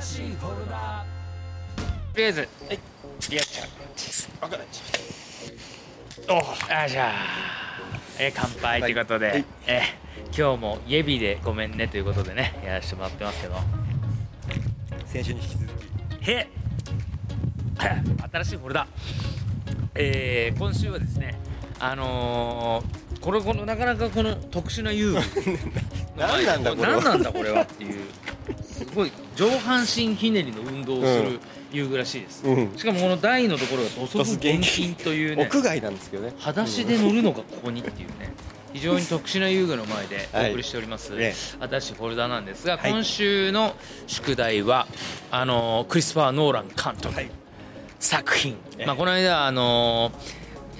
新しいフォルダ。とりあえず。はい。よっしゃ開かない。あじゃあ。えー乾杯ということで、はい。えー今日もイエビでごめんねということでねやらせてもらってますけど。先週に引き続き。へ。新しいフォルダ。えー今週はですねあのーこれこのなかなかこの特殊な遊具 何なんだこれは。何なんだこれはっていう。すごい上半身ひねりの運動をする遊具らしいです、うん。しかもこの台のところが土足厳禁というね屋外なんですけどね。裸足で乗るのがここにっていうね非常に特殊な遊具の前でお送りしております、はいね新しいフォルダなんですが、はい。今週の宿題はあのクリスパー・ノーラン監督、はい。作品、ええ。まあ、この間あの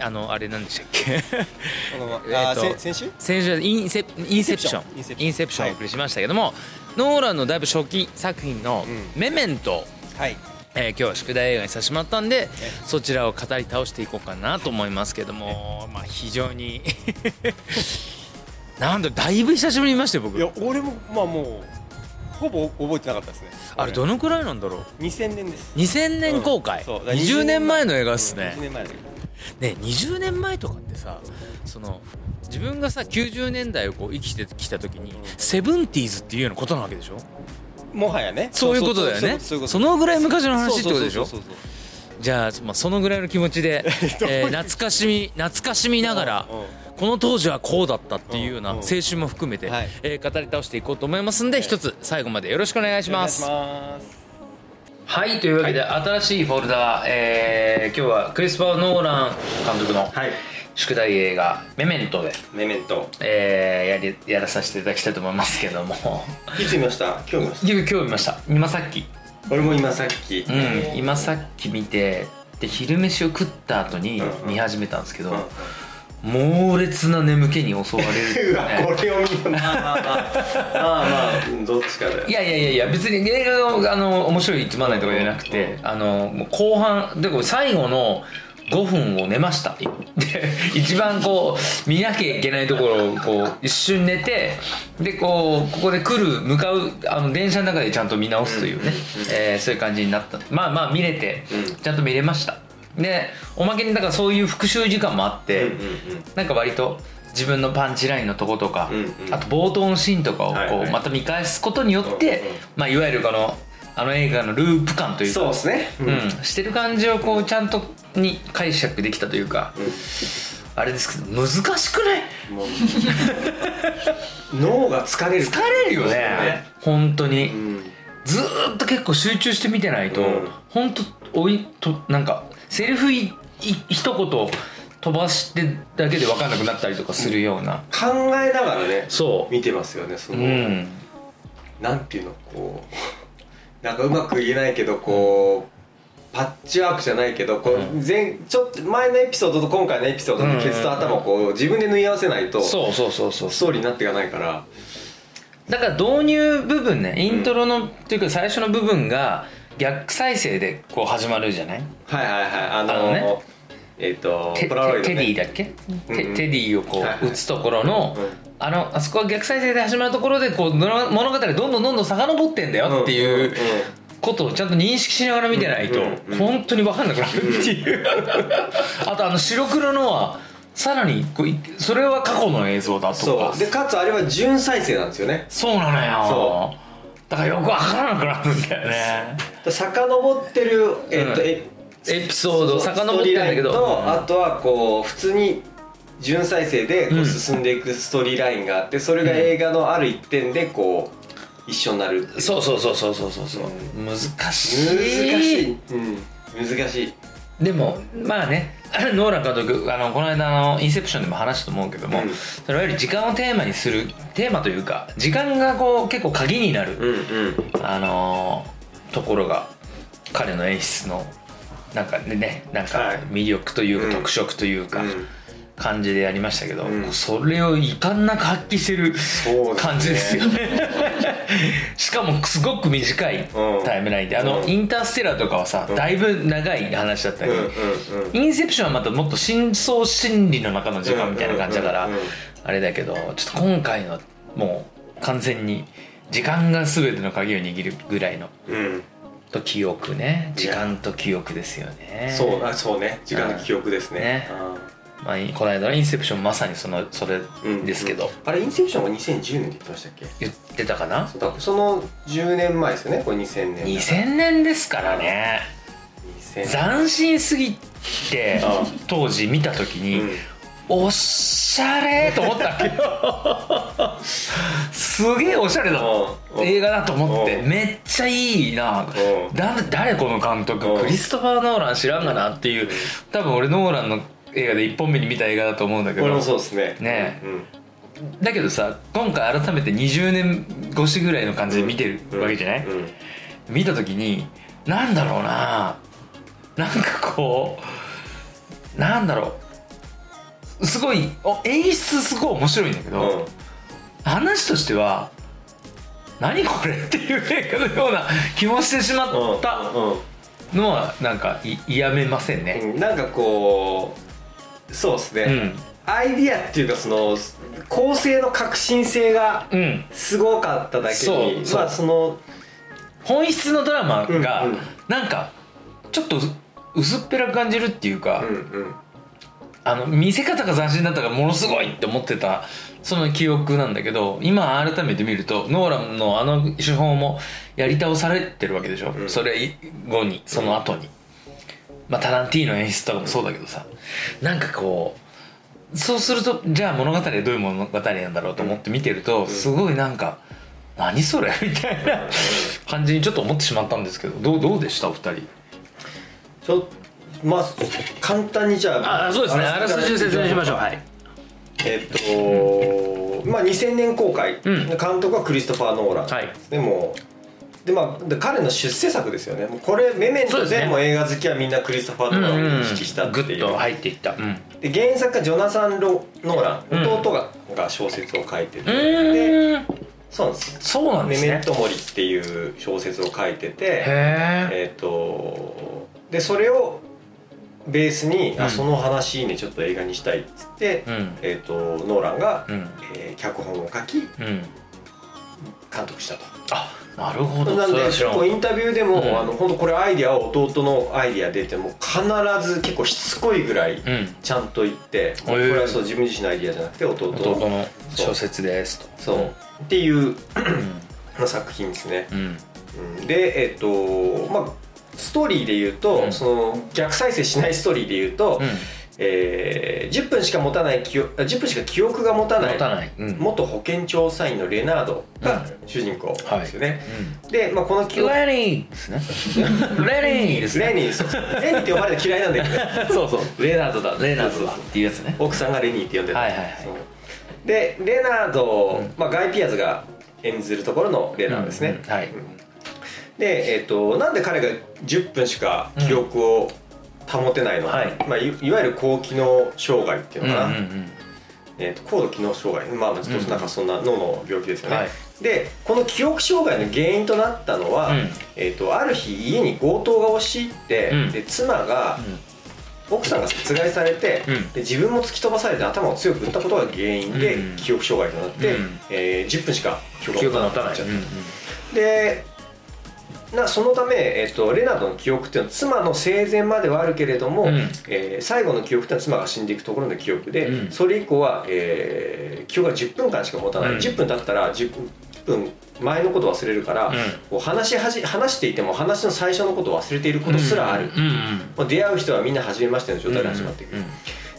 あのあれなんでしたっけ？この えーと先週？先週インセインセプション。インセプション。インセプション。をはいお送りしましたけども、ノーランのだいぶ初期作品のうん「メメント」はい。えー今日は宿題映画にさせてもらったんでえそちらを語り倒していこうかなと思いますけども、まあ、非常に。なんだだいぶ久しぶりに見ましたよ僕。いや俺もまあもうほぼ覚えてなかったですね。あれどのくらいなんだろう？2000年です。2000年公開、うん。そう。だから20年前。の映画っすうんね20、年前ね20年前とかってさその自分がさ90年代をこう生きてきた時に、ん。セブンティーズっていうようなことなわけでしょ？画もはやね。そういうことだよね。そのぐらい昔の話ってことでしょ？そうそうそうそうじゃあ、まあ、そのぐらいの気持ちで、えー懐かしみ懐かしみながら、うんうん。この当時はこうだったっていうような青春も含めて、はい。えー語り倒していこうと思いますんで、一つ最後までよろしくお願いします。はいというわけで、新しいフォルダ、えー今日はクリスパー・ノーラン監督のはい宿題映画「メメントで」メメント。えーやりやらさせていただきたいと思いますけども。いつ見ました？今日見まし今日見ました。今さっき。た俺も今さっき。うん今さっき見てで昼飯を食った後にうんうん。見始めたんですけど、うん猛烈な眠気に襲われる うわこれを見る まあまあまあまあまあどっちかだよ。いやいやいやいや別に映画があの面白いつまんないとかじゃなくてあのもう後半でこれ最後の5分を寝ましたで 一番こう見なきゃいけないところをこう一瞬寝てでこうここで来る向かうあの電車の中でちゃんと見直すというね、えーそういう感じになった。まあまあ見れてうん。ちゃんと見れました。でおまけにだからそういう復習時間もあって、うんうんうん。なんか割と自分のパンチラインのとことか、うんうん。あと冒頭のシーンとかをこうまた見返すことによって、まあ、いわゆるこのあの映画のループ感というか。そうですね。うん。してる感じをこうちゃんとに解釈できたというか、うん。あれですけど難しくない？もう。脳が疲れる。疲れるよね。本当に、うん。ずーっと結構集中して見てないと、うん。本当おいとなんかセリフいい一言飛ばしてだけで分かんなくなったりとかするような、考えながらねそ見てますよねそうの、うん。なんていうのこうなんかうまく言えないけどこうパッチワークじゃないけどこううん。前ちょっと前のエピソードと今回のエピソードのケツと頭をこう自分で縫い合わせないとスそうそうそうそう。トーリーになっていかないから。だから導入部分ねイントロの、っていうか最初の部分が逆再生でこう始まるじゃない？はいはいはい。あのあのねえっ、とテポラロイド、テね、テディだっけ、テうんうん。テディをこう打つところの、うん。あのあそこは逆再生で始まるところでこう物物語がどんどんどんどん遡ってんだよっていうことをちゃんと認識しながら見てないと本当に分かんなくなるっていう。あとあの白黒のはさらにこういそれは過去の映像だとか。でかつあれは純再生なんですよね。そうなのよ。そだからよく分からなくなるんだよね。で遡ってるえっ、と、うん。えエピソード。遡ってんだけどあとはこう普通に純再生でこううん進んでいくストーリーラインがあってそれが映画のある一点でこう一緒になるっていう。そうそうそうそうそうそう。そうう難しい。難しい、うん、難しい。でもまあね ノーラン監督あのこの間のインセプションでも話したと思うけども、うん。それいわゆる時間をテーマにするテーマというか時間がこう結構鍵になる、うんうん。あのーところが彼の演出のなんかねなんかはい。魅力というか、うん特色というか、うん。感じでやりましたけど、うん。それを遺憾なく発揮してる感じですよね。しかもすごく短いうん。タイムラインで。あの、うん。インターステラーとかはさ、うん。だいぶ長い話だったり、うんうん。うんインセプションはまたもっと深層心理の中の時間みたいな感じだから、あれだけどちょっと今回のはもう完全に時間が全ての鍵を握るぐらいのうんと記憶ね。時間と記憶ですよね。そうあそうね。時間の記憶ですね。ね。まあ、この間の「インセプション」まさにそのそれうんですけど、あれインセプションが2010年って言ってましたっけ？言ってたかな？その10年前ですよねこれ2000年2000年ですからね。2000斬新すぎてあ当時見た時に、うんおしゃれと思ったわけよすげえおしゃれなうん。映画だと思って。うん。めっちゃいいな。うん。だ誰この監督？うん。クリストファー・ノーラン知らんがなっていう。多分俺ノーランの映画で1本目に見た映画だと思うんだけど。俺もそうですね。ねうん。だけどさ今回改めて20年越しぐらいの感じで見てるわけじゃない、うん。見た時になんだろうな。なんかこうなんだろうすごいお演出すごい面白いんだけど、うん。話としては何これ っていう映画のような気もしてしまったうんのはなんかい嫌めませんね。うん。なんかこうそうですね、うん。アイディアっていうかその構成の革新性がうん、すごかっただけにそうそう。まあその本質のドラマがなんかちょっと薄っぺらく感じるっていうか、うんうんあの見せ方が斬新だったからものすごいって思ってたその記憶なんだけど今改めて見るとノーランのあの手法もやり倒されてるわけでしょ、うん。それ後にその後に、まあタランティーノ演出とかもそうだけどさ。なんかこうそうするとじゃあ物語はどういう物語なんだろうと思って見てると、すごいなんか何それ？みたいな感じにちょっと思ってしまったんですけどどうどうでした？お二人。ちょまあ簡単にじゃああそうですね。あらすじを説明しましょう。はい。えっとまあ2000年公開、うん。監督はクリストファー・ノーラン、はい。でもでまあで彼の出世作ですよね。これメメントでもう映画好きはみんなクリストファー・ノーランを意識したっていう,、グッと入っていった。うん。で原作はジョナサン・ロノーラン。うん。弟が,、が小説を書いてて、うでそうなんです。よそうなんですね。メメントモリっていう小説を書いてて。へええっ、とでそれをベースに、うん。あその話ねちょっと映画にしたいっつって、うん。えっ、とノーランが、うん。えー脚本を書きうん。監督したと。あなるほど。なんでこうインタビューでも、うん。あの本当これアイディアは弟のアイディアでってもう必ず結構しつこいぐらいうん。ちゃんと言って、これはそう自分自身のアイディアじゃなくて弟の。小説ですと。そう、っていう作品ですね、でえっ、とまあストーリーで言うと、うん。その逆再生しないストーリーで言うと、うん。えー10分しか持たない記憶あ10分しか記憶が持たない持たない。うん。元保健調査員のレナードが主人公ですよね、で、まあ、この記憶レニーですね。レニーですね。レニーそうレニーって呼ばれて嫌いなんだけど。そうそう。レナードだ。レナードだっていうやつね。奥さんがレニーって呼んでた、はいはいはい。でレナード、うん。まあ、ガイ・ピアーズが演ずるところのレナードですね、うん。はいで、えっとなんで彼が10分しか記憶を保てないの、はい。まあ、いいわゆる高機能障害っていうのかな、うんうんえー、と高度機能障害。まあちょっとなんかそんな脳の病気ですよね、はい。でこの記憶障害の原因となったのは、うん。えー、とある日家に強盗が押し入って、うん。で妻が、奥さんが殺害されて、うん。で自分も突き飛ばされて頭を強く打ったことが原因でうん記憶障害となって、うん。えー10分しか記記憶が持たない。っちゃったでなそのため、えっとレナードの記憶っていうのは妻の生前まではあるけれども、うん。えー最後の記憶っていうのは妻が死んでいくところの記憶で、うん。それ以降は、えー記憶が10分間しか持たない、うん。10分経ったら10分前のことを忘れるから、うん。話しはじ話していても話の最初のことを忘れていることすらある、うん。うん。もう出会う人はみんな初めましての状態で始まっていく、うん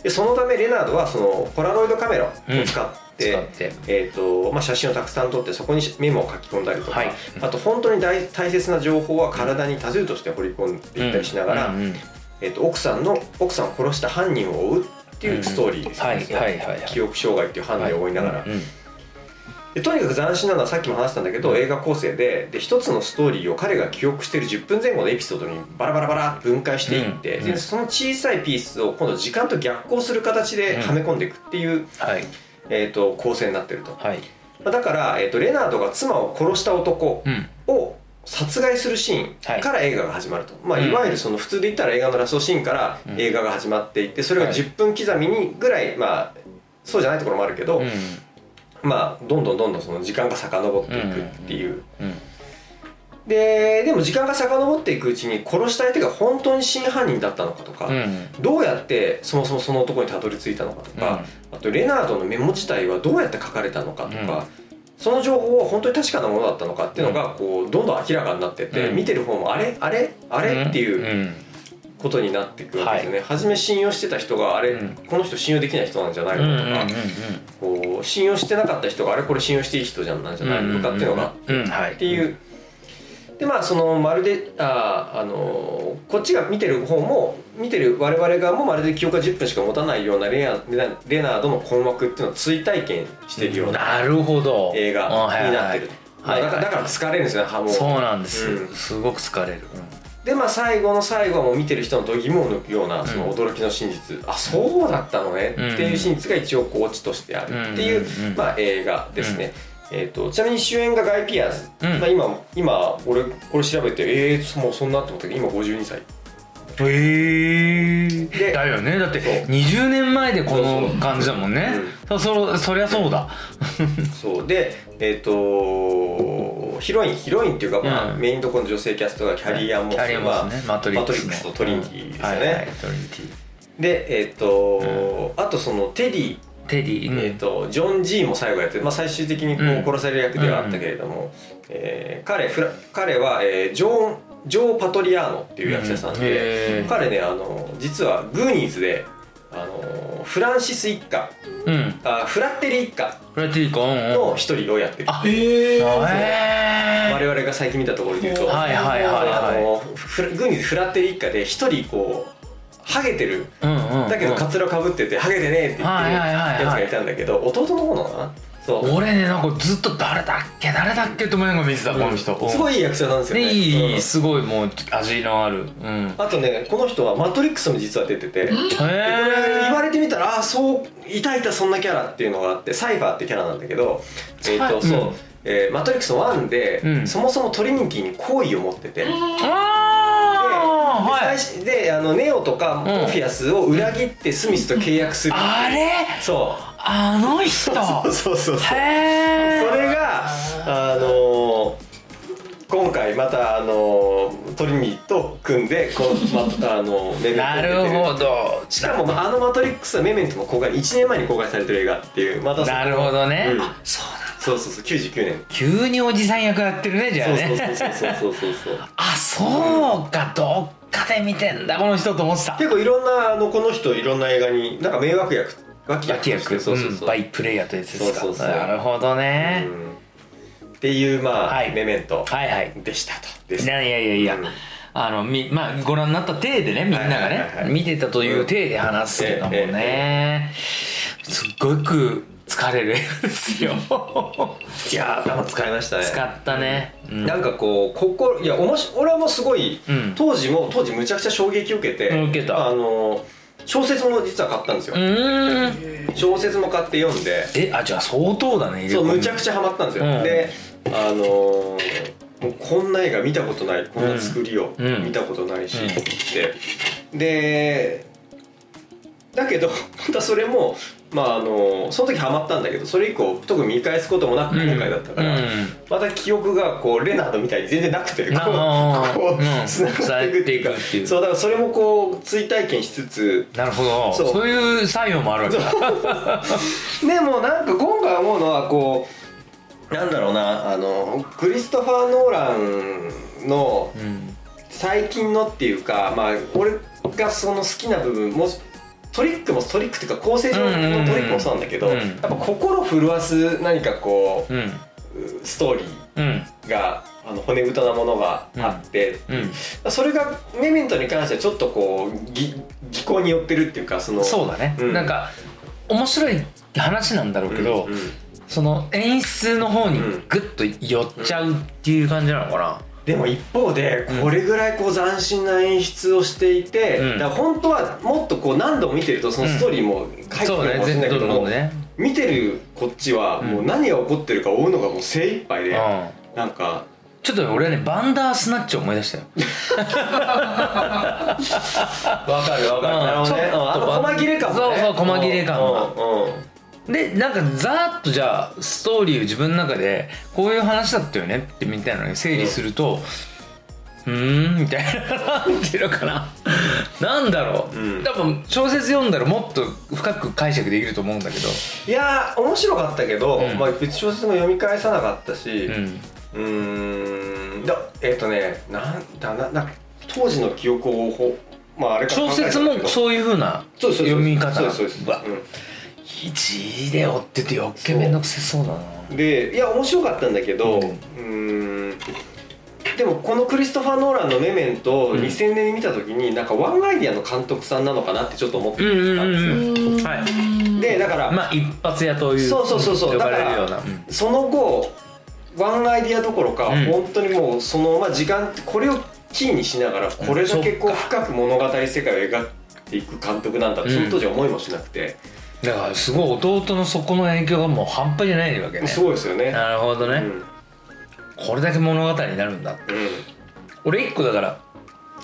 でそのためレナードはそのポラロイドカメラを使って,、使って。えーとまあ、写真をたくさん撮ってそこにメモを書き込んだりとか、はい。あと本当に大大切な情報は体に多数として掘り込んでいったりしながら、うんうんえー、と奥さんの奥さんを殺した犯人を追うっていうストーリーですよね、記憶障害っていう犯人を追いながら、うんうんでとにかく斬新なのはさっきも話したんだけど映画構成でで一つのストーリーを彼が記憶している10分前後のエピソードにバラバラバラって分解していって、うん。でその小さいピースを今度時間と逆行する形ではめ込んでいくっていう、はい。えー、と構成になってると、はい。まあだから、えー、とレナードが妻を殺した男うん。を殺害するシーンから映画が始まると、いまあ、うん。いわゆるその普通で言ったら映画のラストシーンからうん。映画が始まっていってそれがはい。10分刻みにぐらい、まあそうじゃないところもあるけど、うんまあどんどんどんどんその時間が遡っていくっていう、うん。ででも時間が遡っていくうちに殺した相手が本当に真犯人だったのかとか、うん。どうやってそもそもその男にたどり着いたのかとか、あとレナードのメモ自体はどうやって書かれたのかとか、うんその情報は本当に確かなものだったのかっていうのがこうどんどん明らかになってって、うん見てる方もあれあれあれっていううんことになっていくわけですよね、初め信用してた人があれ、うん。この人信用できない人なんじゃないうんうんのとか、こう信用してなかった人があれこれ信用していい人じゃなんじゃないのとかっていうのがうんうんはい。っていう。でまあそのまるでああのこっちが見てる方も見てる我々側もまるで記憶が10分しか持たないようなレナレナードの困惑っていうのを追体験してるようななるほど。映画になってる、まあはいだからだから疲れるんですよねはも。うそうなんです、うん。すごく疲れる、でまあ最後の最後はもう見てる人の度肝を抜くようなその驚きの真実、あそうだったのね。っていう真実が一応こうオチとしてあるっていう、うん。まあ、映画ですね、えー、とちなみに主演がガイ・ピアーズ、うん。まあ、今今俺これ調べてえー、もうそんなって思ったけど今52歳。へえでだよね。だってそう。20年前でこの感じだもんね。そうそそそりゃそうだ。そう。でえっ、とヒロインヒロインっていうか、まあうん。メインどころの女性キャストがキャリー・アン・モスキャリアモスね。マトリックス,、ね、マトリックスとトリニティですよね。うんはい。はい、トリニティ。でえっ、と、あとそのテディテディ、うん。えー、とジョン・ジーも最後やって、まあ、最終的にこうん。う殺される役ではあったけれども、えー彼彼は、えージョーンジョー・パトリアーノっていう役者さんで、へー。彼ねあの実はグーニーズであのフランシス一家。うん。あフラッテリ一家の一人をやってる、あへえへ我々が最近見たところで言うと、はいはいはいあはい。のフラグーニーズフラッテリ一家で一人こうハゲてる。うんうんうん。だけどカツラかぶってて、ハゲてねえって言ってるやつがいたんだけど弟の方なのかな俺ねなんかずっと誰だっけ誰だっけと思いながら見てた、この人。すごいいいい役者なんですよね。ねいいすごいもう味のある。うん。あとねこの人は「マトリックス」も実は出てて。でこれへ言われてみたらああそういたいたそんなキャラっていうのがあってサイファーってキャラなんだけどえっ、とうん。そう、えーマトリックス1で、うん。そもそもトリニティに好意を持ってて、でああはい。であのネオとかモーフィアスを裏切ってスミスと契約するう。あれ？そうあの人。そうそうそう。そうへえそれがあのー今回またあのートリニーと組んでこの、ま、あのメメント なるほど。しかもまああの「マトリックス」はメメントの公開1年前に公開されてる映画っていうまたなるほどね、うん。あそうだ。そうそうそう99年。急におじさん役やってるねじゃあそうねそうそうそうそうそうそう。あそうか。どっかで見てんだこの人と思ってた。結構いろんなあのこの人いろんな映画になんか迷惑役脇脇役。そうそうそう、うんバイプレイヤーというやつですか。そうそうそう。なるほどね、うん。っていうまあ、はい。メメント。はいはい。でしたと。です。いやいやいやいや、うん。あのみまあご覧になった体でねみんながね、はいはいはいはい。見てたという体で話すけどもね、すっごく疲れる映画ですよ。いやー頭使いましたね。使ったね、うん。なんかこう心いやおもし俺はもうすごい、うん。当時も当時むちゃくちゃ衝撃を受けてうん受けた。あの小説も実は買ったんですよ、小説も買って読んで。えあじゃあ相当だねそうむちゃちくちゃハマったんですよ、うん。であのーもうこんな映画見たことない。こんな作りをうん。見たことないし、うんってでだけど またそれもまああのその時ハマったんだけどそれ以降特に見返すこともなく今回だったから、うん。また記憶がこうレナードみたいに全然なくてこうあー。こううん。つながっていくっていう。そうだからそれもこう追体験しつつなるほど。そそうういう作用もあるわけだ。でもなんか今回思うのはこうなんだろうなあのクリストファー・ノーランのうん。最近のっていうかまあ俺がその好きな部分もトリックもトリックっていうか構成上のトリックもそうなんだけど、うん。やっぱ心震わす何かこううん。ストーリうん。ーがあの骨太なものがあって、う。ん。それがメメントに関してはちょっとこうぎ技巧によってるっていうかそのそうだね、うん。なんか面白い話なんだろうけど、うんうんその演出の方にグッと寄っちゃうっていう感じなのかな、でも一方でこれぐらいこう斬新な演出をしていて、うん。だ本当はもっとこう何度も見てるとそのストーリーも書いてそうだね。るかもしれないけども、全部ね。見てるこっちはもう何が起こってるか追うのがもう精一杯で、うん。なんか。ちょっとね俺はねバンダースナッチを思い出したよ。わかるわかる、うん。なるほどね。ちょっとうんあの細切れ感もね。そうそう細切れ感がうんうんでなんかざーっとじゃあストーリーを自分の中でこういう話だったよねってみたいなのに整理すると、うーんみたいななんていうのかななんだろう、うん。多分小説読んだらもっと深く解釈できると思うんだけどいやー面白かったけど、うん。まあ、別に小説も読み返さなかったしうん。うーん。だえっ、とねなんだなな当時の記憶をほまああれから小説もそういうふうなそうそうそう。読み方そうですそうですうわ一で追ってて余計めんどくせそうだな。うんでいや面白かったんだけどううんでもこのクリストファー・ノーランの「メメント」をうん。2000年に見た時になんかワンアイディアの監督さんなのかなってちょっと思ってたうんですよ、はい。でだから、まあ一発屋というそうそうそうそう。呼ばれるだからような。うんその後ワンアイディアどころか、うん。本当にもうその、まあ、時間これをキーにしながらこれだけこう深く物語世界を描いていく監督なんだってその当時は思いもしなくて、だからすごい弟のそこの影響がもう半端じゃないわけね。すごいですよね。なるほどね、うん。これだけ物語になるんだ俺一個だから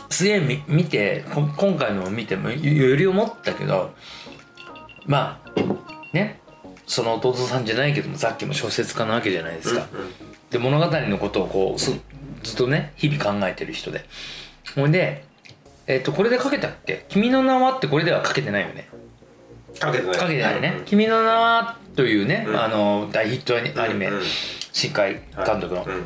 すげえ見見てこ今回のを見てもよより思ったけどまあね？その弟さんじゃないけどもさっきも小説家なわけじゃないですか、で物語のことをこうすずっとね日々考えてる人で。ほんでえっ、とこれで書けたっけ「君の名は」ってこれでは書けてないよねかけてない。書けてないね「うん。君の名は」というね、うん。あの大ヒットアニメ、うん。うん。新海監督の、うん。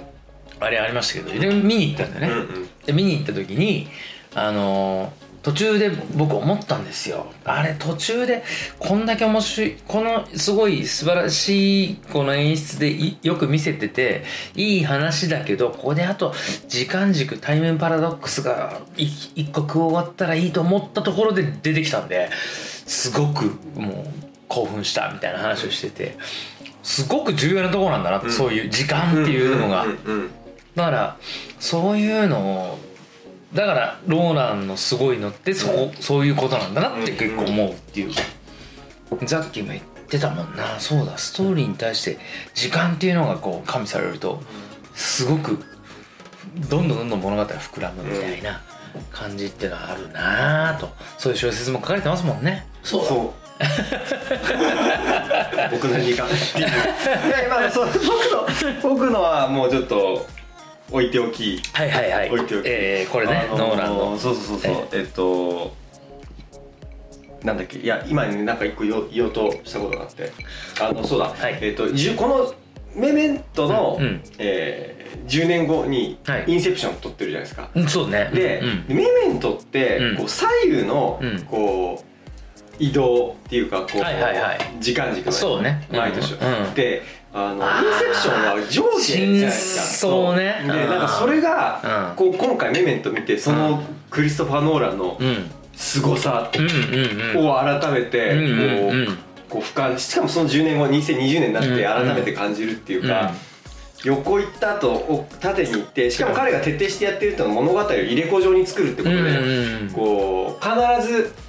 あれありましたけどで見に行ったんだよね、うんうん。で見に行った時にあのー途中で僕思ったんですよ。あれ途中でこんだけ面白いこのすごい素晴らしいこの演出でいよく見せてていい話だけどここであと時間軸対面パラドックスがい一個加わったらいいと思ったところで出てきたんですごくもう興奮したみたいな話をしててすごく重要なところなんだなって、うん。そういう時間っていうのが。だからそういうのをだからローランのすごいのってそうそういうことなんだなって結構思うっていう。かザッキーも言ってたもんな。そうだ。ストーリーに対して時間っていうのがこう加味されるとすごくどんどんどんどん物語が膨らむみたいな感じっていうのはあるなぁと。そういう小説も書かれてますもんねそうだ。そう。僕なりにかっていういやまあそう僕の僕のはもうちょっと置いておき。はいはいはい。置いておき。えーこれね、あのノーランの。そうそうそうそう。えっとなんだっけ。いや今ねなんか一個言おうとしたことがあって。あのそうだ、はい。えっとじゅこのメメントの、うん。うんえー10年後にはい。インセプションを撮ってるじゃないですか、うんそうね。で、うん。メメントって、うん。こう左右の、うん。こう移動っていうかこう、はいはいはい。時間軸のそうね。毎年、うんであのインセプションは上下じゃないですかそうでうんなんかそれが、うん。こう今回メメント見てそのクリストファー・ノーランのうん。凄さうんうんうん。を改めてうんうんうん。こうこう俯瞰しかもその10年後2020年になってうん改めて感じるっていうか、横行った後お縦に行ってしかも彼が徹底してやってるっていうのは物語を入れ子状に作るってことで、うんうんうん。こう必ずい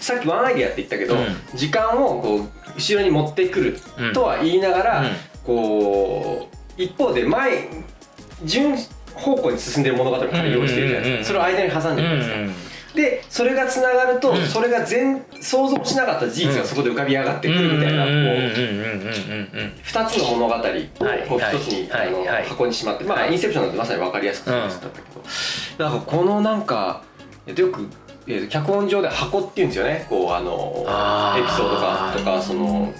さっきワンアイディアって言ったけど、うん。時間をこう後ろに持ってくるとは言いながら、うん。こう一方で前順方向に進んでる物語を彼用意してるじゃないですか、それを間に挟んでるじゃないですか、でそれがつながると、うん。それが全想像しなかった事実がそこで浮かび上がってくるみたいな、こううんうんうんうんうんうん。2つの物語をこうはい1つに、はいあのはい。箱にしまって、まあ、はいインセプションなんてまさに分かりやすくそうだったけど、なんかこのなんかえっとよく、えっと脚本上で箱っていうんですよね。こうあのエピソードがとかその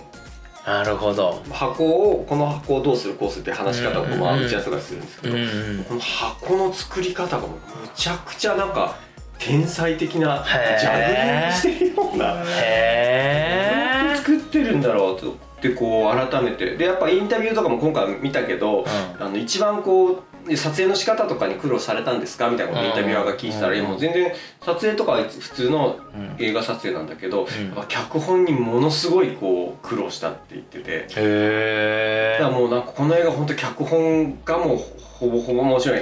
なるほど。箱をこの箱をどうするこうするって話し方をこう、まあ、打ち合わせとかするんですけど、うんうんこの箱の作り方がもうむちゃくちゃなんか天才的なジャグリングしてるような。どうやって作ってるんだろうとでこう改めて。でやっぱインタビューとかも今回見たけど、あの一番こう撮影の仕方とかに苦労されたんですか？みたいなことをインタビュアーが聞いてたら、うもう全然撮影とかは普通のうん。映画撮影なんだけど、ん。やっぱ脚本にものすごいこう苦労したって言ってて。へえだからもうなんかこの映画本当脚本がもうほぼほぼもちろん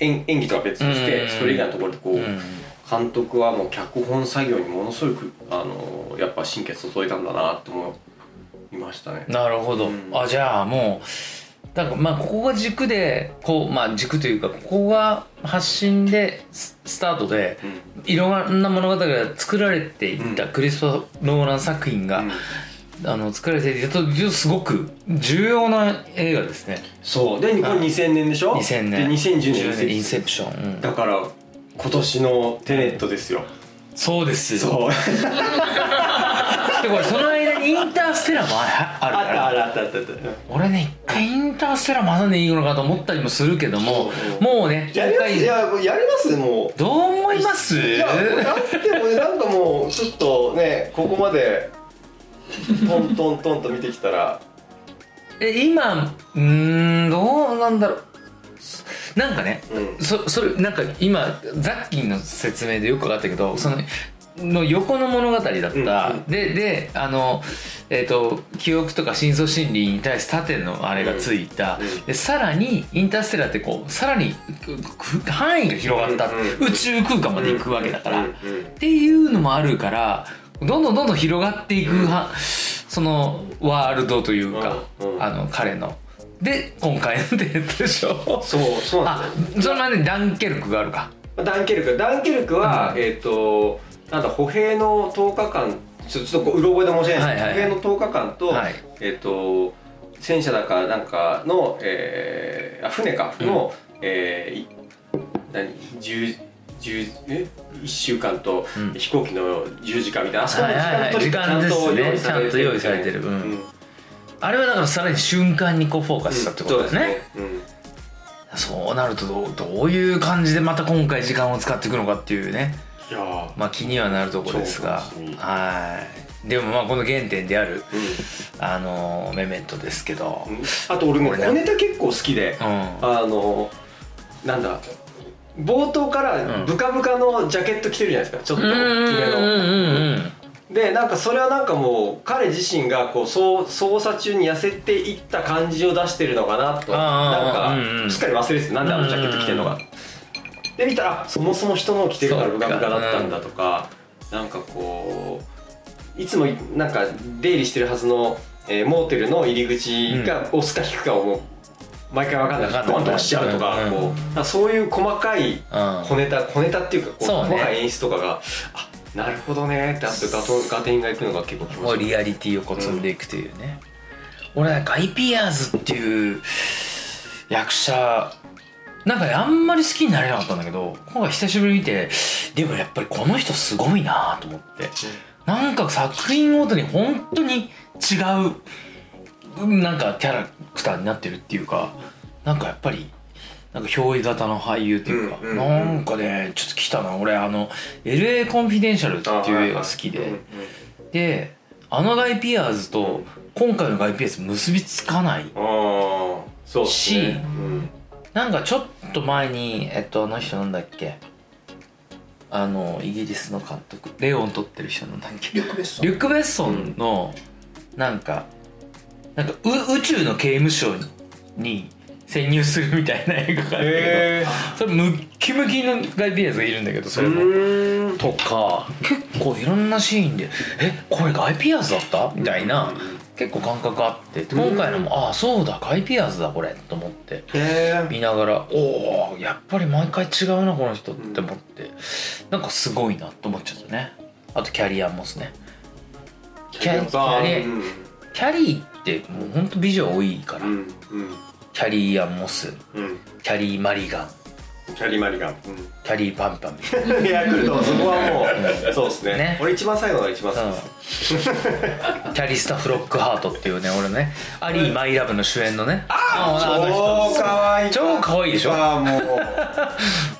演演技とは別としてうん。それ以外のところでこう、うん。監督はもう脚本作業にものすごくあのやっぱ神経注いだんだなって思いましたね。なるほど、うん。あじゃあもうだからまあここが軸でこうまあ軸というかここが発信でススタートでうん。いろんな物語が作られていったクリストフ・ノーラン作品が、うん。あの作られていてとすごく重要な映画ですね。そう。でこれ2000年でしょ？2000年で2010 10年インセプション、うん。だから今年のテネットですよ。そうです。よそう。でこれそのンターステラもあある。あからったあるあったあったあった。俺ね一回インターステラまだねいいのかと思ったりもするけどもうん。もうねやります？い今ややりますもどう思います？ういやだってもうなんかもうちょっとねここまでトントントンと見てきたら。え今うーんどうなんだろう。なんかね、うん。そそれなんか今ザッキーの説明でよく分かったけどそのの横の物語だった、うんうん。でであの、えー、と記憶とか深層心理に対して縦のあれがついた、うんうん。でさらにインターステラーってこうさらに範囲が広がった、うんうん宇宙空間まで行くわけだから、うんうんっていうのもあるからどんどんどんどん広がっていくは、そのワールドというか、うんうん。あの彼の。で今回のデートでしょそうそうなんあその前にダンケルクがあるか。ダンケルク。ダンケルクは、うん。えっ、となんだ歩兵の10日間ちょっとこううろ覚えで申し訳ないです。けど、歩兵の10日間と、はい。えっ、と戦車だかなんかの、えー、あ船かの、えーい何10 10え1週間とうん。飛行機の10時間みたいな、あそこの時間と時間ですねちゃんと用意されてる。ちゃんと用意されてる。うん。あれはだからさらに瞬間にこうフォーカスしたってことだよね,、そうですね。そうなるとどうどういう感じでまた今回時間を使っていくのかっていうねまあ気にはなるところですが。はい。でもまあこの原点であるうん。あのメメントですけど。うん。あと俺ね俺ね小ネタ結構好きで、うん。あのなんだ。冒頭からうん。ブカブカのジャケット着てるじゃないですか。ちょっとうん大きめのでなんかそれはなんかもう彼自身がこうそう捜査中に痩せていった感じを出してるのかなと。なんうんうんかすっかり忘れててなんであのジャケット着てるのかで見たらあそもそも人のを着てるからブカブカだったんだとかなんかこういつもなんか出入りしてるはずの、えーモーテルの入り口が押すか引くかをもう毎回分かんないわかんない。ドンと押しちゃうとか,、うんうんこうそういう細かいうん。小ネタ小ネタっていうかこう細かい演出とかがあなるほどねってあってガトガテンが行くのが結構気持ちいい。リアリティをこう積んでいくというね、俺なん。かガイ・ピアーズっていう役者なんかあんまり好きになれなかったんだけど今回久しぶりに見てでもやっぱりこの人すごいなと思って。なんか作品ごとに本当に違ううんなんかキャラクターになってるっていうかなんかやっぱりなんか憑依型の俳優っていうか、なんかねちょっと来たな。俺あの「LA コンフィデンシャル」っていう映画好きで、であのガイ・ピアーズと今回のガイ・ピアーズ結びつかないしうんなんかちょっと前にえっとあの人なんだっけ？あのイギリスの監督。レオン撮ってる人なんだっけ？リュック・ベッソン。リュック・ベッソンのなんかなんかう宇宙の刑務所に潜入するみたいな映画があるんだけど、それムッキムキのガイ・ピアーズがいるんだけどそれも。うんとか結構いろんなシーンで「えこれガイ・ピアーズだった?」みたいな結構感覚あって今回のも「ああそうだガイ・ピアーズだこれ」と思って見ながら「おおやっぱり毎回違うなこの人」って思ってなんかすごいなと思っちゃったね。あとキャリアンモスね。キャキャリうん。キャリーってもうほんと美女多いから、うんキャリーアンモスうん。キャリーマリガンキャリーマリガン。キャリーパンパン。みたいうんヤクルト。そこはもうそうですね。ね。俺一番最後のが一番好きな、です。うん、キャリスタ・フロックハートっていうね俺ね。アリー・マイ・ラブの主演のね。ああの人超かわい。い超可愛いでしょ？ああもう。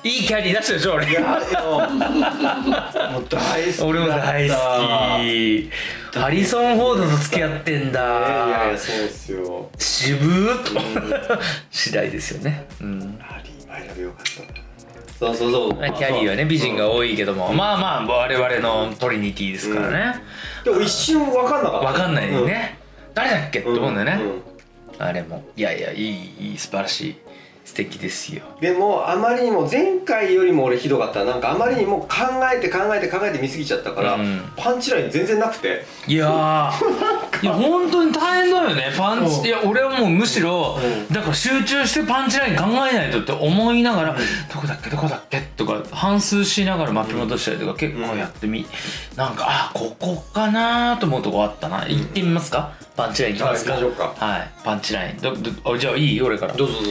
いいキャリー出してるでしょ俺。いやもう大好き俺も大好き。ハリソン・フォードと付き合ってんいだやいやそうですよ。渋ーっと 次第ですよね。うんハリーマイラブよかった。そうそうそう。キャリーはね美人が多いけども。まあまあ我々のトリニティですからね。でも一瞬分かんなかった。分かんないね。誰だっけってうん思うんだよね。うん。あれも。いやいやいいいい素晴らしい素敵ですよ。でもあまりにも前回よりも俺ひどかった。なんかあまりにも考えて考えて考えて見すぎちゃったから、うん。パンチライン全然なくて。いやー いや本当に大変だよね。パンうん。チいや俺はもうむしろうん。だから集中してパンチライン考えないとって思いながらどこだっけどこだっけ？とか反数しながら巻き戻したりとか結構やってみなんかあここかなと思うとこあったな。行ってみますか？パンチラインいきますか？はいパンチライン。どどあじゃあいい？俺から。どうぞどうぞ。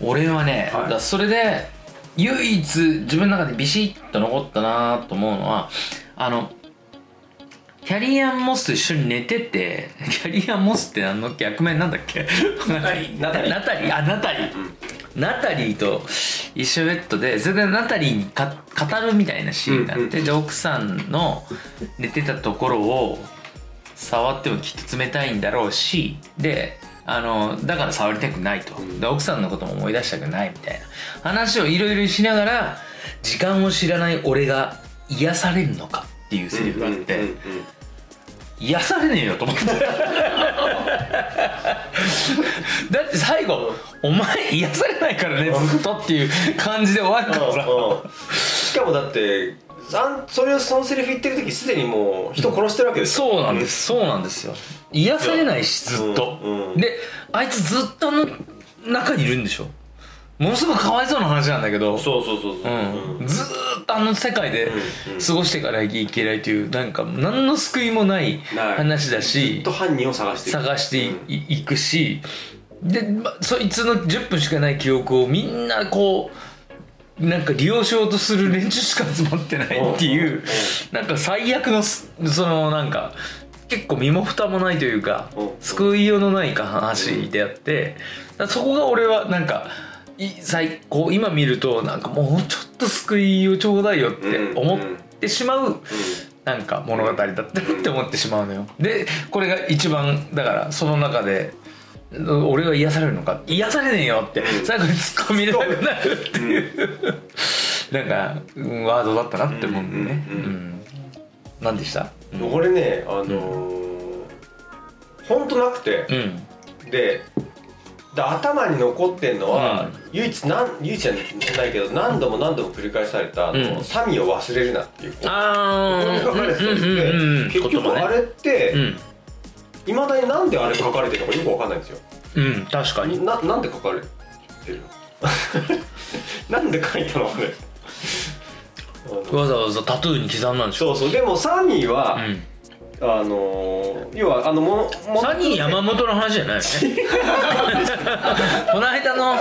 俺はね、はい。だそれで唯一自分の中でビシッと残ったなと思うのはあのキャリーアン・モスと一緒に寝ててキャリーアン・モスってあの逆名なんだっけ？ナタリー。ナタリー。ナタリー。あナタリー、ナタリーと一緒ベッドでそれでナタリーにか語るみたいなシーンがあって、うんうんで奥さんの寝てたところを触ってもきっと冷たいんだろうしであのだから触りたくないと、で奥さんのことも思い出したくないみたいな話をいろいろしながら時間を知らない俺が癒されるのかっていうセリフがあって、うんうんうん癒されねえよと思って。だって最後「お前癒されないからねずっと」っていう感じで終わるからさ。うんしかもだってあんそれをそのセリフ言ってる時すでにもう人殺してるわけですよ。そうなんですそうなんですよ。癒されないしずっと、うんうん。であいつずっとあの中にいるんでしょものすごくかわいそうな話なんだけどそうそうそうそう。うん、ずーっとあの世界で過ごしていかなきゃいけないというなんか何の救いもないない。話だしずっと犯人を探してる探してい,、うん。いくしで、ま、そいつの10分しかない記憶をみんなこうなんか利用しようとする連中しか集まってないっていう、うん。なんか最悪のすそのなんか結構身も蓋もないというか、うん。救いようのない話であって、だからそこが俺はなんかい最高。今見るとなんかもうちょっと救いをちょうだいよって思ってしまう、なんか物語だったって思ってしまうのよ。でこれが一番だからその中で俺が癒されるのか。癒されねえよってうん。最後に突っ込みれなくなるっていう。なんかうんワードだったなって思うんだよね。うんうんうん。うん。何でした？うん。俺ねあのーほん。となくて。うん。でで頭に残ってんのは、うん。唯一なん唯一じゃないけど何度も何度も繰り返されたあの、うん。サミを忘れるなっていうこあこに書かれてたんうんうんうん。結局あれってうん。いま、未だになんであれ書かれてるのかよくわかんないんですよ。うん確かに。ななんで書かれてるの？なんで書いたのあれ？わざわざタトゥーに刻んだんでしょ？そうそう。でもサミーは、うんあのー要はあのももサニー山本の話じゃないよね。この間の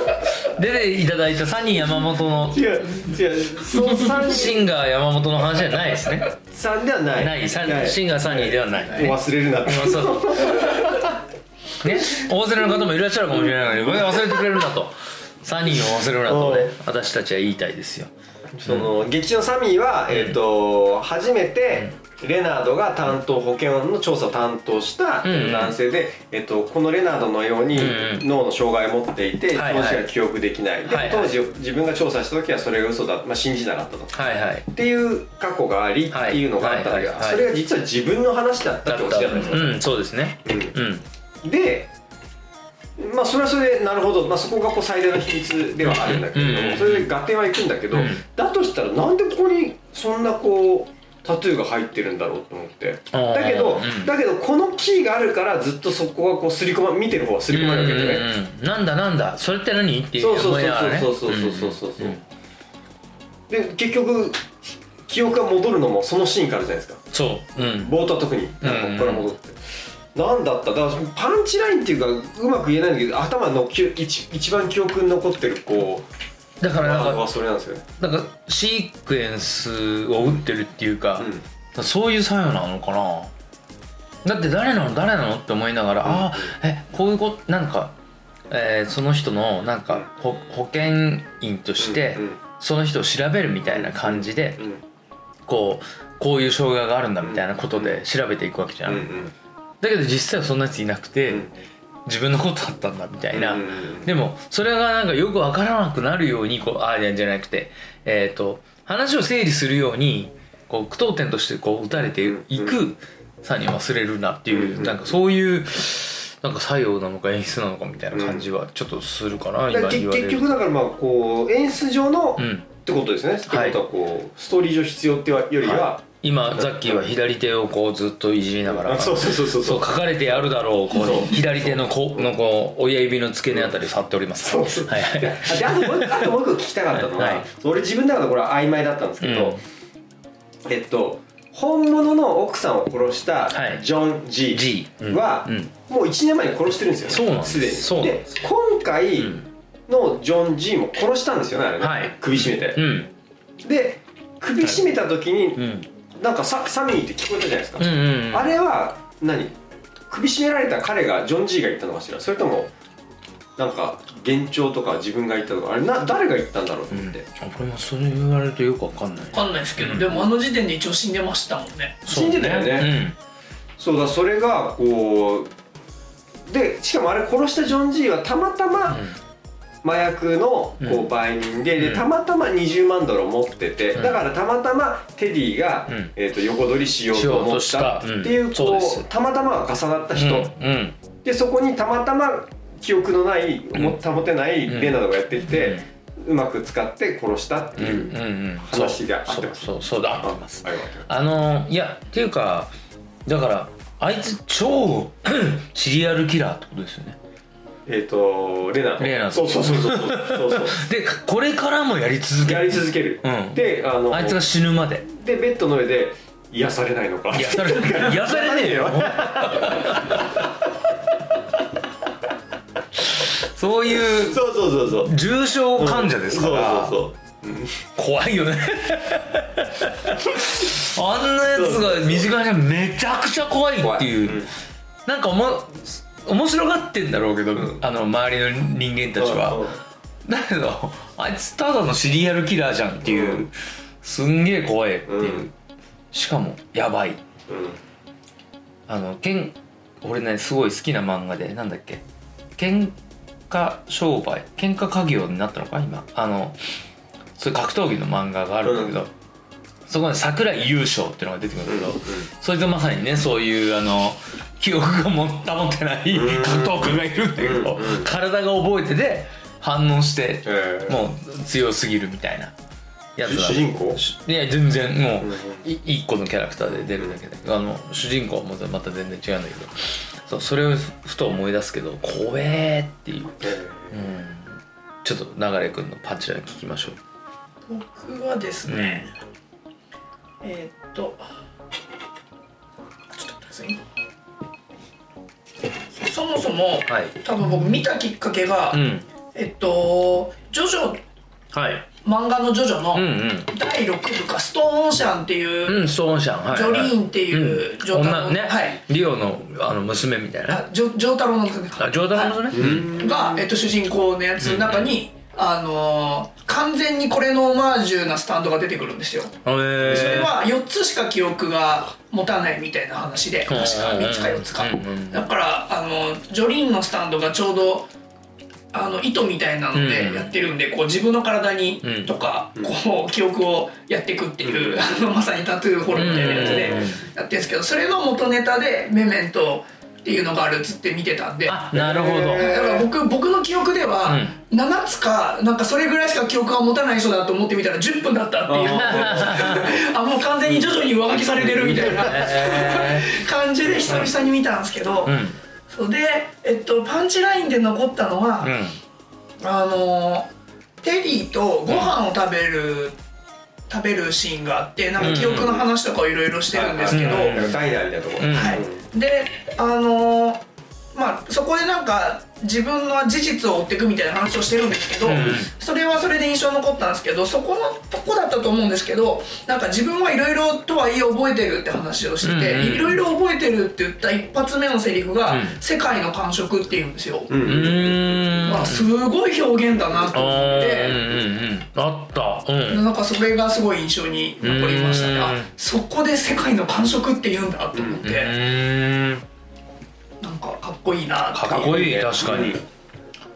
出ていただいたサニー山本の違う違う。そうサンシンガー山本の話じゃないですね。さんではない。ないサはい。シンガーサニーではない、ね、忘れるなってまあそう。ねお忘れの方もいらっしゃるかもしれないのに忘れてくれるなと。サニーを忘れるなとねう。ん私たちは言いたいですよその劇中のサミーは、えー、と初めてレナードが担当保険の調査を担当したうん。男性で、えー、とこのレナードのようにうん。脳の障害を持っていて当時は記憶できない、で当時自分が調査した時はそれが嘘だ、まあ、信じなかったと。はいはい。っていう過去がありっていうのがあったんだけど、それが実は自分の話だったってことじゃないですか。うん。そうですね。うん。うん。でまあそれはそれでなるほど、まあ、そこがこう最大の秘密ではあるんだけれども、うん。それで合点はいくんだけど、うん。だとしたらなんでここにそんなこうタトゥーが入ってるんだろうと思って。だけど、うん。だけどこのキーがあるからずっとそこがこうすり込ま見てる方はすり込まれるわけだよね、うんうんうん。なんだなんだ。それって何？ってそうそうそう思いながらねそうそうそうそうそうそううんで結局記憶が戻るのもそのシーンからじゃないですかそううん冒頭は特になんかここから戻って、なんだっただからパンチラインっていうかうまく言えないんだけど頭のきゅ一一番記憶に残ってるこうだからなんかそれなんですよね。なんかシークエンスを打ってるっていうか,、うん。そういう作用なのかな。だって誰なの誰なのって思いながら、ああえこういうことなんか、えーその人のなんか保保険員として、うんその人を調べるみたいな感じで、うんこうこういう障害があるんだみたいなことで調べていくわけじゃん、うんうんだけど実際はそんなやついなくて、うん。自分のことだったんだみたいな、うん。うんでもそれがなんかよくわからなくなるようにこうああじゃなくてえっ、と話を整理するようにこう句読点としてこう打たれていくさに忘れるなっていう、うん。なんかそういうなんか作用なのか演出なのかみたいな感じはちょっとするかな、だからけ今言われる結局だからまあこう演出上のうん。ってことですね、ってはいことはこうストーリー上必要ってよりは、は今ザッキーは左手をこうずっといじりながらそうそうそうそうそう。書かれてあるだろうこう左手のこのこう親指の付け根あたり触っております。そうそう。はい。はいであともう一個あともう一個聞きたかったのは、はい。俺自分の中でこれは曖昧だったんですけど、うん。えっと本物の奥さんを殺したはい。ジョン・ G うん。は、うん。もう1年前に殺してるんですよねそうなんです。でに。そうでで今回のジョン・ G も殺したんですよねあれね、はい。首絞めて、うん。で首絞めた時に、うんなんかササミーって聞こえたじゃないですか、うんうんうん。あれは何？首絞められた彼がジョン・ジーが言ったのかしら？それともなんか幻聴とか自分が言ったとか？あれな誰が言ったんだろうと思って、俺もそれ言われるとよくわかんない。分かんないですけど、でもあの時点で一応死んでましたもんね。死んでたよね。そうだそれがこうでしかもあれ殺したジョン・ジーはたまたま麻薬のこう売人で,、うん。でたまたま20万ドルを持ってて、うん。だからたまたまテディが、うん。えー、と横取りしようと思ったっていう,、こうたまたまが重なったうん。人、うん。でそこにたまたま記憶のない、も保てないレナドがやってきて、うまく使って殺したってうん。いう、話が合ってそう。ますそう。そうだ。あのいやっていうかだからあいつ超 シリアルキラーってことですよねえっ、とレナドレナドそうそうそうそうそうそう。でこれからもやり続けやるり続ける、うん。であのあいつが死ぬまで。でベッドの上で癒されないのか。癒され癒されねえよ。そういうそうそうそうそう。重症患者ですから。そうそう怖いよね。あんなやつが身近にめちゃくちゃ怖いそうっていう、ん。なんかおも面白がってんだろうけど、ん。あの周りの人間たちは、だけどあいつただのシリアルキラーじゃんっていう、うん。すんげえ怖いっていう、うん。しかもやばい。うん。あのけん俺ねすごい好きな漫画でなんだっけ。喧嘩商売喧嘩家業になったのか今。あのそういう格闘技の漫画があるんだけど、そこに桜井優勝っていうのが出てくるんだけど、そいつはまさにねそういうあの記憶がもった持ってないうん。格闘家がいるんだけど、うんうん。体が覚えてて反応してえーもう強すぎるみたいなやつ主だ主人公？いや全然もう、うんい一個のキャラクターで出るだけであの主人公はまたまた全然違うんだけどそうそれをふふと思い出すけど怖えっていう、うん、ちょっと流れ君のパンチラ聞きましょう。僕はですね、えーっとちょっと待ってください。ねそもそもはい。多分僕見たきっかけが、うん。えっとジョジョはい。漫画のジョジョのうんうん。第6部か「ストーンオーシャン」っていう、うんストーンシャンはい。ジョリーンっていううん。ジョータロ女ね、はい。リオのあの娘みたいな。あジョジョータロの娘あジョータロの娘、はい。が、えっと、主人公のやつの中に、あのー完全にこれのオマージュなスタンドが出てくるんですよ。それは4つしか記憶が持たないみたいな話で確か3つか4つか。うん。うん。だからあのジョリーンのスタンドがちょうどあの糸みたいなのでやってるんで、こう自分の体にうん。とか、こう記憶をやっていくっていう、あのまさにタトゥーホルみたいなやつでうん。うん。うん。やってるんですけどそれの元ネタで「メメント」っていうのがあるっつって見てたんで。あなるほど、へだから僕僕の記憶では7つかなんかそれぐらいしか記憶が持たない人だと思ってみたら10分だったっていう。あもう完全に徐々に上書きされてるみたいな。へ感じで久々に見たんですけど、うん。そうで、えっと、パンチラインで残ったのは、うん。あのテディとご飯を食べる、食べるシーンがあってなんか記憶の話とかをいろいろしてるんですけど、うん。なんかダイナーみたいなとこ。ろ、うん。はい、であのーまあそこでなんか自分の事実を追っていくみたいな話をしてるんですけど、うん。それはそれで印象に残ったんですけどそこのとこだったと思うんですけどなんか自分はいろいろとはいえ覚えてるって話をしてていろいろ覚えてるって言った一発目のセリフがうん「世界の感触」って言うんですよ。うんうーん。まあ、すごい表現だなとあ思って。うんうんあった。うん。なんかそれがすごい印象に残りましたね。そこで世界の感触って言うんだと思っうて、こいいなってかっこいいね。確かに。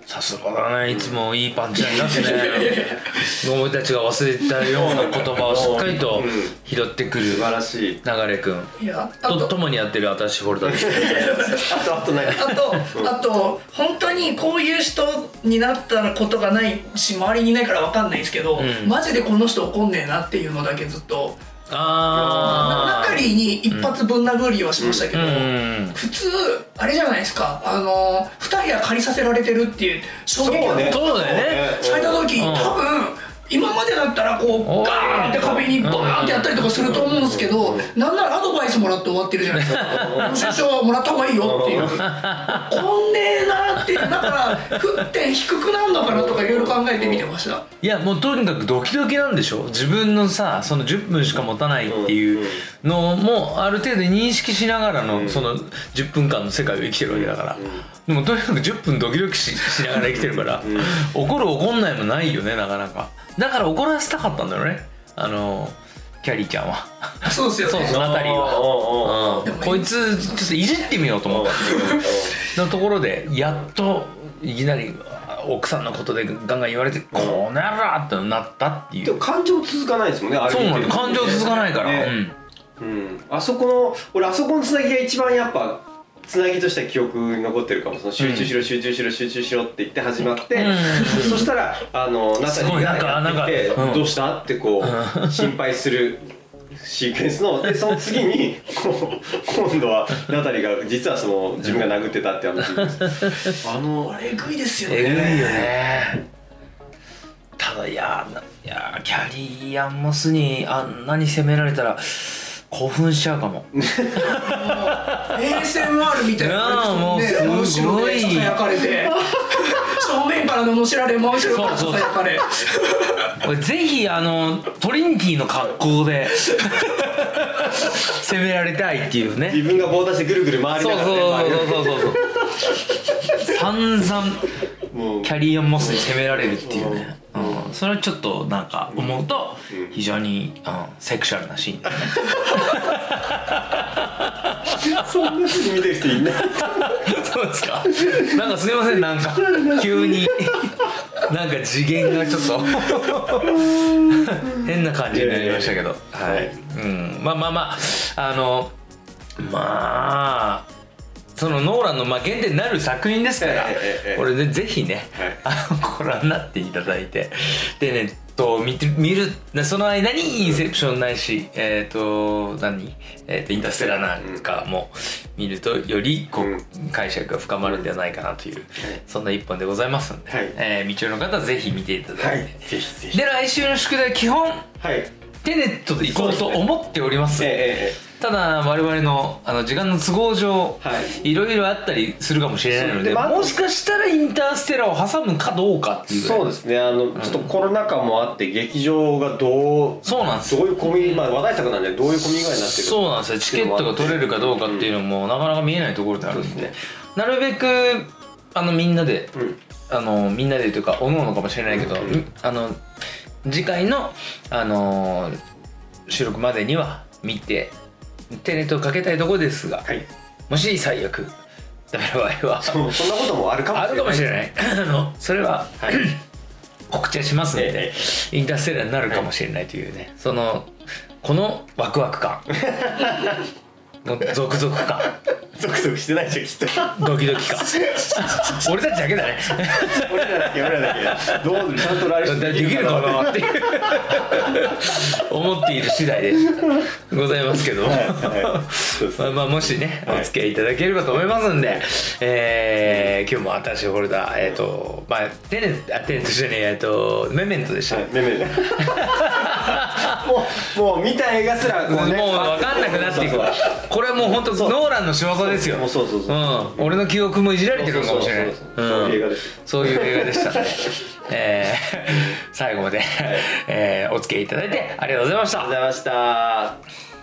さすがだねいつもいいパンチライン出すね。俺たちが忘れたような言葉をしっかりと拾ってくる素晴らしい。流れくん。いやあと。と共にやってる新しいフォルダです あとあと何あとあと本当にこういう人になったことがないし周りにいないから分かんないんですけど、うん。マジでこの人怒んねえなっていうのだけずっとあナタリーに一発ぶん殴りはしましたけど、うん。普通あれじゃないですか。あの2部屋借りさせられてるっていう衝撃がそうね。そうだよね。された時、うん。多分今までだったらこうガーンって壁にバーンってやったりとかすると思うんですけど、なんならアドバイスもらって終わってるじゃないですか。領収書もらった方がいいよっていう。こんねえなってだから沸点低くなるのかなとかいろいろ考えてみてました。いやもうとにかくドキドキなんでしょ自分のさその10分しか持たないっていうのもある程度認識しながらのその10分間の世界を生きてるわけだから。でもとにかく10分ドキドキししながら生きてるから。怒る怒んないもないよねなかなかだから怒らせたかったんだよね。あのキャリーちゃんは。そうですよね。そうそうナタリーは。はうん。こいつちょっといじってみようと思ったのところでやっといきなり奥さんのことでガンガン言われて「こうなら!」ってなったっていう。でも感情続かないですもんねあれそうなんだ感情続かないから、ね。うん、あそこの俺あそこのつなぎが一番やっぱつなぎとしては記憶に残ってるかもその集中しろ、集中しろ集中しろって言って始まって、うん。そしたらあのナタリーがやってきてどうした?」ってこう心配するシークエンスのでその次にこう今度はナタリーが実はその自分が殴ってたって話 あのあれえぐいですよえぐいよね。ねただいやないやキャリーアンモスにあんなに攻められたら興奮しちゃうかも。ASMR みたいな。感じですもんね。もうす後ごい。さかれて。正面から罵られ真後ろからささやかれ。これぜひあのトリニティの格好で攻められたいっていうね。自分が棒出してぐるぐる回りそうそうながらねそうそう。そうそう散々もう。キャリーアンモスに攻められるっていうね、うん、それはちょっとなんか思うと非常に、うん、セクシャルなシーン。だねそんなふうに見てる人いない。そうですか？なんかすいませんなんか急になんか次元がちょっと 変な感じになりましたけど。はい、うん、まあまあまああのまあそのノーランのまあ原点になる作品ですから、これでぜひね、はい。あのご覧になっていただいて。でねと見て見るでその間にインセプションないしえっ、と何、えー、とインターステラーなんかも見るとよりこう、うん。解釈が深まるんではないかなという、そんな一本でございますので、はい。えー、道夫の方はぜひ見ていただいて、はい。ぜひぜひ。で来週の宿題基本はい。テネットで行こうと思っております。えええただ我々のあの時間の都合上、はい。ろいろあったりするかもしれないのでまあもしかしたらインターステラーを挟むかどうかってえいう。そうですね。あのちょっとコロナ禍もあって劇場がどうそうなんです。どういうコミまあ話題作なんでどういうコミ具合になってるそうなんですよ。チケットが取れるかどうかっていうのもなかなか見えないところであるんで、なるべくあのみんなでうん。あのみんなでというかおのおのかもしれないけど、うんあの次回のあの収録までには見てテネットをかけたいところですが、はい。もし最悪ダメな場合はそんなこともあるかもしあれない。るかもしれない。あのそれは、はい。告知はしますので、えインターステラーになるかもしれないというね、そのこのワクワク感 のゾクゾク感ゾクゾクしてないじゃんきっと。ドキドキ感 俺たちだけだね。俺らだけ俺らだけ。どうちゃんと来週。できるかなって思っている次第でございますけども、はいそうですまあ、まあもしね、はい。お付き合いいただければと思いますんで、えー今日も新しいホルダーえっ、とまあテネあテネットじゃねええっとメメントでした、はいめめめもうもう見た映画すらこうね。もう分かんなくなっていく。わこれはもう本当ノーランの仕業ですよ。そうそうそうう。ん、俺の記憶もいじられてるかもしれない。そういう映画です。そういう映画でした。ね えー最後まで、えーお付き合いいただいてありがとうございました。ありがとうございました